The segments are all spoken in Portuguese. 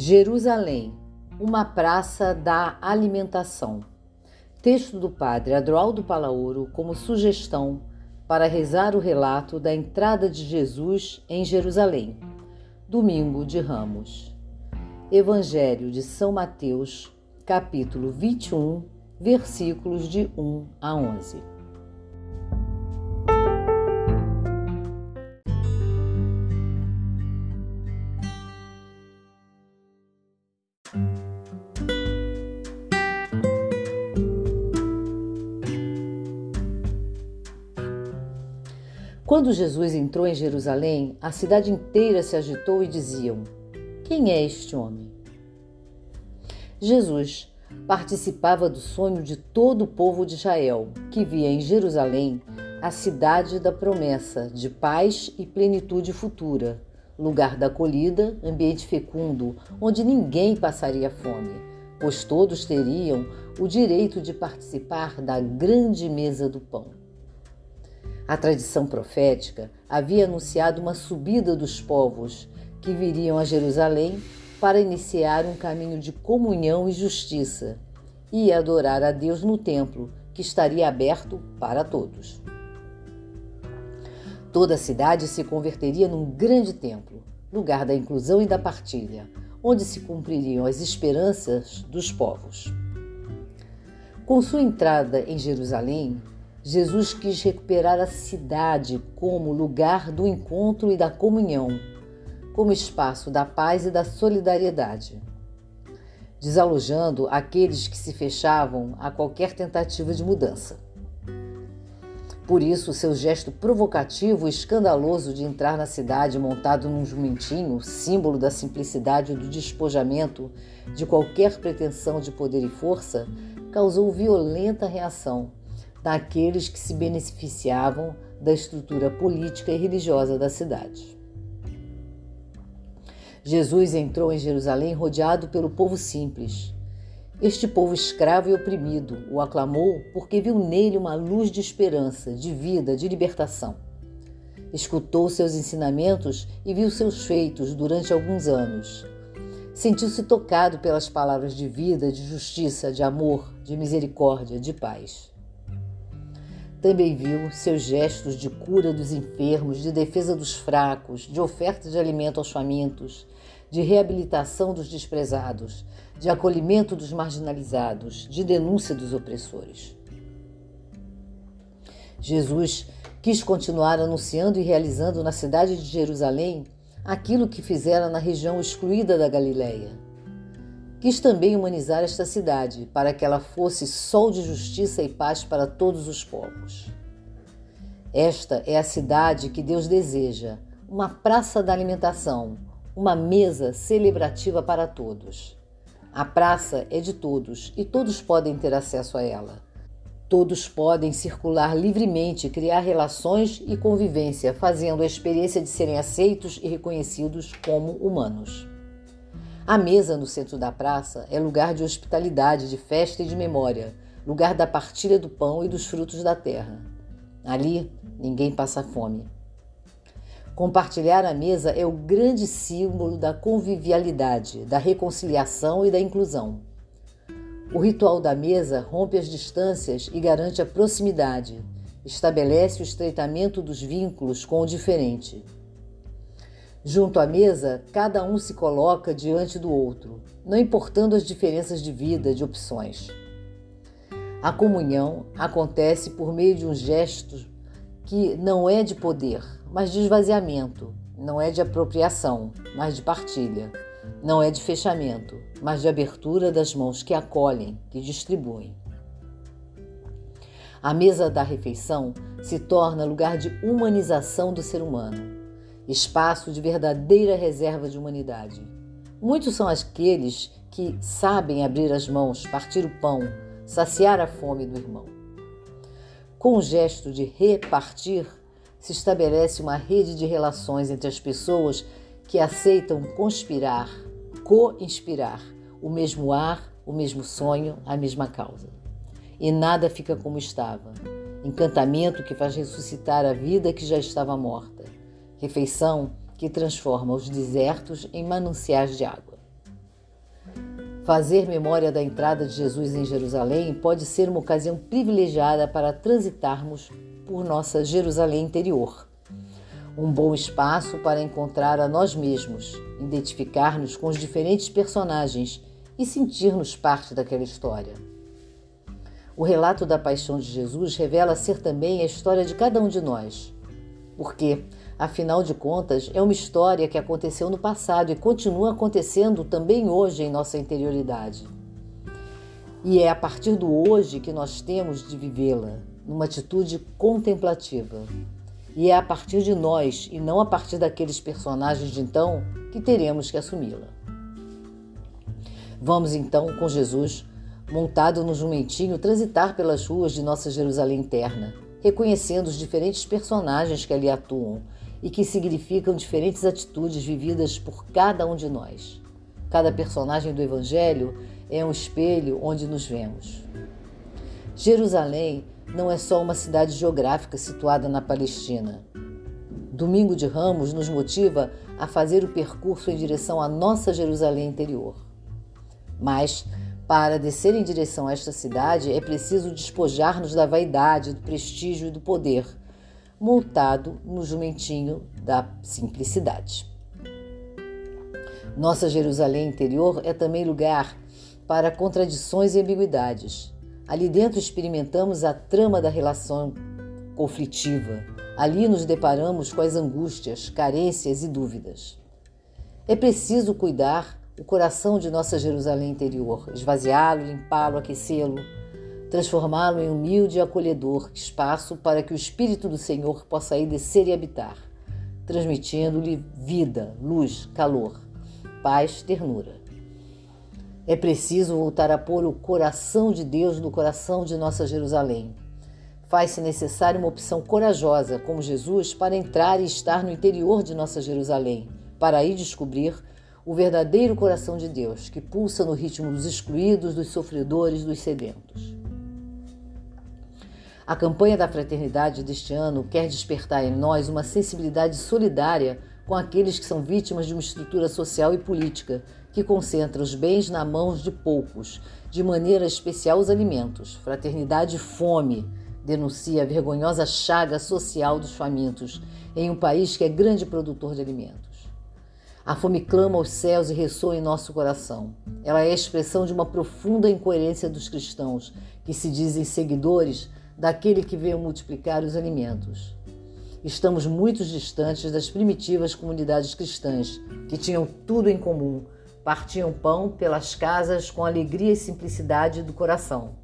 Jerusalém, uma praça da alimentação. Texto do padre Adroaldo Palaoro como sugestão para rezar o relato da entrada de Jesus em Jerusalém. Domingo de Ramos. Evangelho de São Mateus, capítulo 21, versículos de 1 a 11. Quando Jesus entrou em Jerusalém, a cidade inteira se agitou e diziam: Quem é este homem? Jesus participava do sonho de todo o povo de Israel, que via em Jerusalém a cidade da promessa de paz e plenitude futura, lugar da acolhida, ambiente fecundo, onde ninguém passaria fome, pois todos teriam o direito de participar da grande mesa do pão. A tradição profética havia anunciado uma subida dos povos que viriam a Jerusalém para iniciar um caminho de comunhão e justiça e adorar a Deus no templo, que estaria aberto para todos. Toda a cidade se converteria num grande templo, lugar da inclusão e da partilha, onde se cumpririam as esperanças dos povos. Com sua entrada em Jerusalém, Jesus quis recuperar a cidade como lugar do encontro e da comunhão, como espaço da paz e da solidariedade, desalojando aqueles que se fechavam a qualquer tentativa de mudança. Por isso, seu gesto provocativo e escandaloso de entrar na cidade montado num jumentinho, símbolo da simplicidade e do despojamento de qualquer pretensão de poder e força, causou violenta reação daqueles que se beneficiavam da estrutura política e religiosa da cidade. Jesus entrou em Jerusalém rodeado pelo povo simples. Este povo escravo e oprimido o aclamou porque viu nele uma luz de esperança, de vida, de libertação. Escutou seus ensinamentos e viu seus feitos durante alguns anos. Sentiu-se tocado pelas palavras de vida, de justiça, de amor, de misericórdia, de paz. Também viu seus gestos de cura dos enfermos, de defesa dos fracos, de oferta de alimento aos famintos, de reabilitação dos desprezados, de acolhimento dos marginalizados, de denúncia dos opressores. Jesus quis continuar anunciando e realizando na cidade de Jerusalém aquilo que fizera na região excluída da Galileia Quis também humanizar esta cidade, para que ela fosse sol de justiça e paz para todos os povos. Esta é a cidade que Deus deseja, uma praça da alimentação, uma mesa celebrativa para todos. A praça é de todos e todos podem ter acesso a ela. Todos podem circular livremente, criar relações e convivência, fazendo a experiência de serem aceitos e reconhecidos como humanos. A mesa no centro da praça é lugar de hospitalidade, de festa e de memória, lugar da partilha do pão e dos frutos da terra. Ali, ninguém passa fome. Compartilhar a mesa é o grande símbolo da convivialidade, da reconciliação e da inclusão. O ritual da mesa rompe as distâncias e garante a proximidade, estabelece o estreitamento dos vínculos com o diferente. Junto à mesa, cada um se coloca diante do outro, não importando as diferenças de vida, de opções. A comunhão acontece por meio de um gesto que não é de poder, mas de esvaziamento, não é de apropriação, mas de partilha, não é de fechamento, mas de abertura das mãos que acolhem, que distribuem. A mesa da refeição se torna lugar de humanização do ser humano espaço de verdadeira reserva de humanidade. Muitos são aqueles que sabem abrir as mãos, partir o pão, saciar a fome do irmão. Com o gesto de repartir, se estabelece uma rede de relações entre as pessoas que aceitam conspirar, co-inspirar o mesmo ar, o mesmo sonho, a mesma causa. E nada fica como estava. Encantamento que faz ressuscitar a vida que já estava morta refeição que transforma os desertos em mananciais de água. Fazer memória da entrada de Jesus em Jerusalém pode ser uma ocasião privilegiada para transitarmos por nossa Jerusalém interior. Um bom espaço para encontrar a nós mesmos, identificar-nos com os diferentes personagens e sentir-nos parte daquela história. O relato da paixão de Jesus revela ser também a história de cada um de nós. Porque, afinal de contas, é uma história que aconteceu no passado e continua acontecendo também hoje em nossa interioridade. E é a partir do hoje que nós temos de vivê-la, numa atitude contemplativa. E é a partir de nós, e não a partir daqueles personagens de então, que teremos que assumi-la. Vamos então, com Jesus, montado no jumentinho, transitar pelas ruas de nossa Jerusalém interna, reconhecendo os diferentes personagens que ali atuam e que significam diferentes atitudes vividas por cada um de nós. Cada personagem do Evangelho é um espelho onde nos vemos. Jerusalém não é só uma cidade geográfica situada na Palestina. Domingo de Ramos nos motiva a fazer o percurso em direção à nossa Jerusalém interior. Mas para descer em direção a esta cidade, é preciso despojar-nos da vaidade, do prestígio e do poder, montado no jumentinho da simplicidade. Nossa Jerusalém interior é também lugar para contradições e ambiguidades. Ali dentro experimentamos a trama da relação conflitiva. Ali nos deparamos com as angústias, carências e dúvidas. É preciso cuidar o coração de nossa Jerusalém interior, esvaziá-lo, limpá-lo, aquecê-lo, transformá-lo em humilde e acolhedor espaço para que o Espírito do Senhor possa aí descer e habitar, transmitindo-lhe vida, luz, calor, paz, ternura. É preciso voltar a pôr o coração de Deus no coração de nossa Jerusalém. Faz-se necessária uma opção corajosa, como Jesus, para entrar e estar no interior de nossa Jerusalém, para aí descobrir o verdadeiro coração de Deus, que pulsa no ritmo dos excluídos, dos sofredores, dos sedentos. A campanha da fraternidade deste ano quer despertar em nós uma sensibilidade solidária com aqueles que são vítimas de uma estrutura social e política que concentra os bens na mãos de poucos, de maneira especial os alimentos. Fraternidade fome denuncia a vergonhosa chaga social dos famintos em um país que é grande produtor de alimentos. A fome clama aos céus e ressoa em nosso coração. Ela é a expressão de uma profunda incoerência dos cristãos, que se dizem seguidores daquele que veio multiplicar os alimentos. Estamos muito distantes das primitivas comunidades cristãs, que tinham tudo em comum, partiam pão pelas casas com alegria e simplicidade do coração,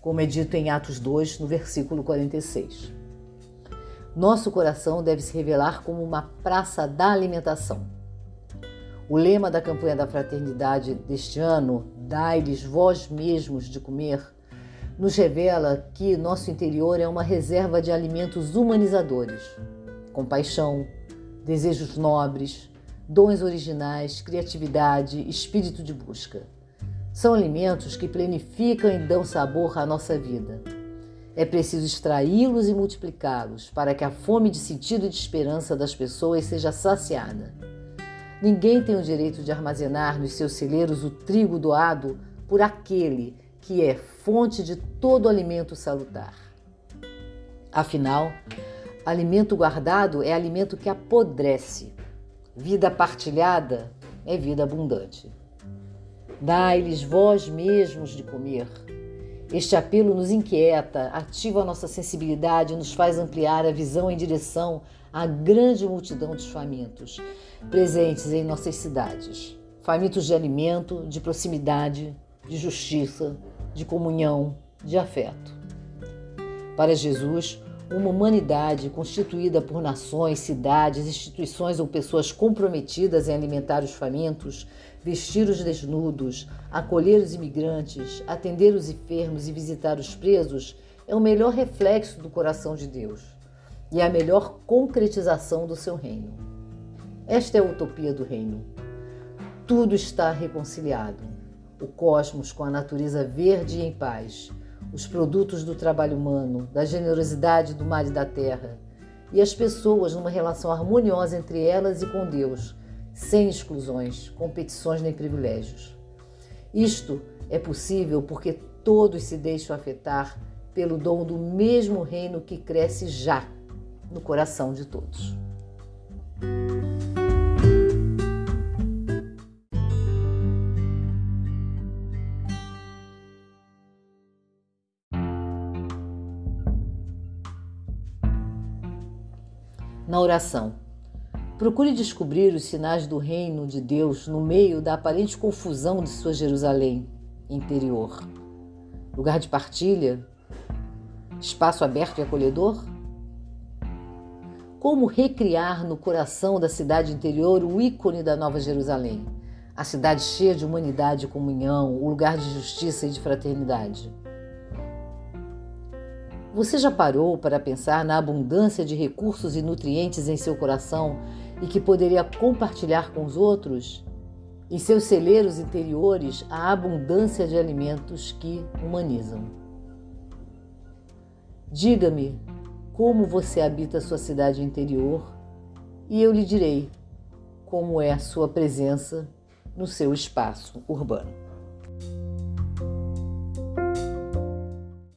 como é dito em Atos 2, no versículo 46. Nosso coração deve se revelar como uma praça da alimentação o lema da campanha da fraternidade deste ano, Dai-lhes vós mesmos de comer, nos revela que nosso interior é uma reserva de alimentos humanizadores, compaixão, desejos nobres, dons originais, criatividade, espírito de busca. São alimentos que planificam e dão sabor à nossa vida. É preciso extraí-los e multiplicá-los para que a fome de sentido e de esperança das pessoas seja saciada. Ninguém tem o direito de armazenar nos seus celeiros o trigo doado por aquele que é fonte de todo alimento salutar. Afinal, alimento guardado é alimento que apodrece. Vida partilhada é vida abundante. Dai-lhes vós mesmos de comer. Este apelo nos inquieta, ativa a nossa sensibilidade e nos faz ampliar a visão em direção à grande multidão dos famintos presentes em nossas cidades. Famintos de alimento, de proximidade, de justiça, de comunhão, de afeto. Para Jesus, uma humanidade constituída por nações, cidades, instituições ou pessoas comprometidas em alimentar os famintos, vestir os desnudos, acolher os imigrantes, atender os enfermos e visitar os presos é o melhor reflexo do coração de Deus e a melhor concretização do seu reino. Esta é a utopia do reino. Tudo está reconciliado. O cosmos com a natureza verde e em paz, os produtos do trabalho humano, da generosidade do mar e da terra, e as pessoas numa relação harmoniosa entre elas e com Deus, sem exclusões, competições nem privilégios. Isto é possível porque todos se deixam afetar pelo dom do mesmo reino que cresce já no coração de todos. Na oração, procure descobrir os sinais do reino de Deus no meio da aparente confusão de sua Jerusalém interior. Lugar de partilha, espaço aberto e acolhedor? Como recriar no coração da cidade interior o ícone da Nova Jerusalém? A cidade cheia de humanidade e comunhão, o lugar de justiça e de fraternidade. Você já parou para pensar na abundância de recursos e nutrientes em seu coração e que poderia compartilhar com os outros? Em seus celeiros interiores, a abundância de alimentos que humanizam. Diga-me como você habita sua cidade interior e eu lhe direi como é a sua presença no seu espaço urbano.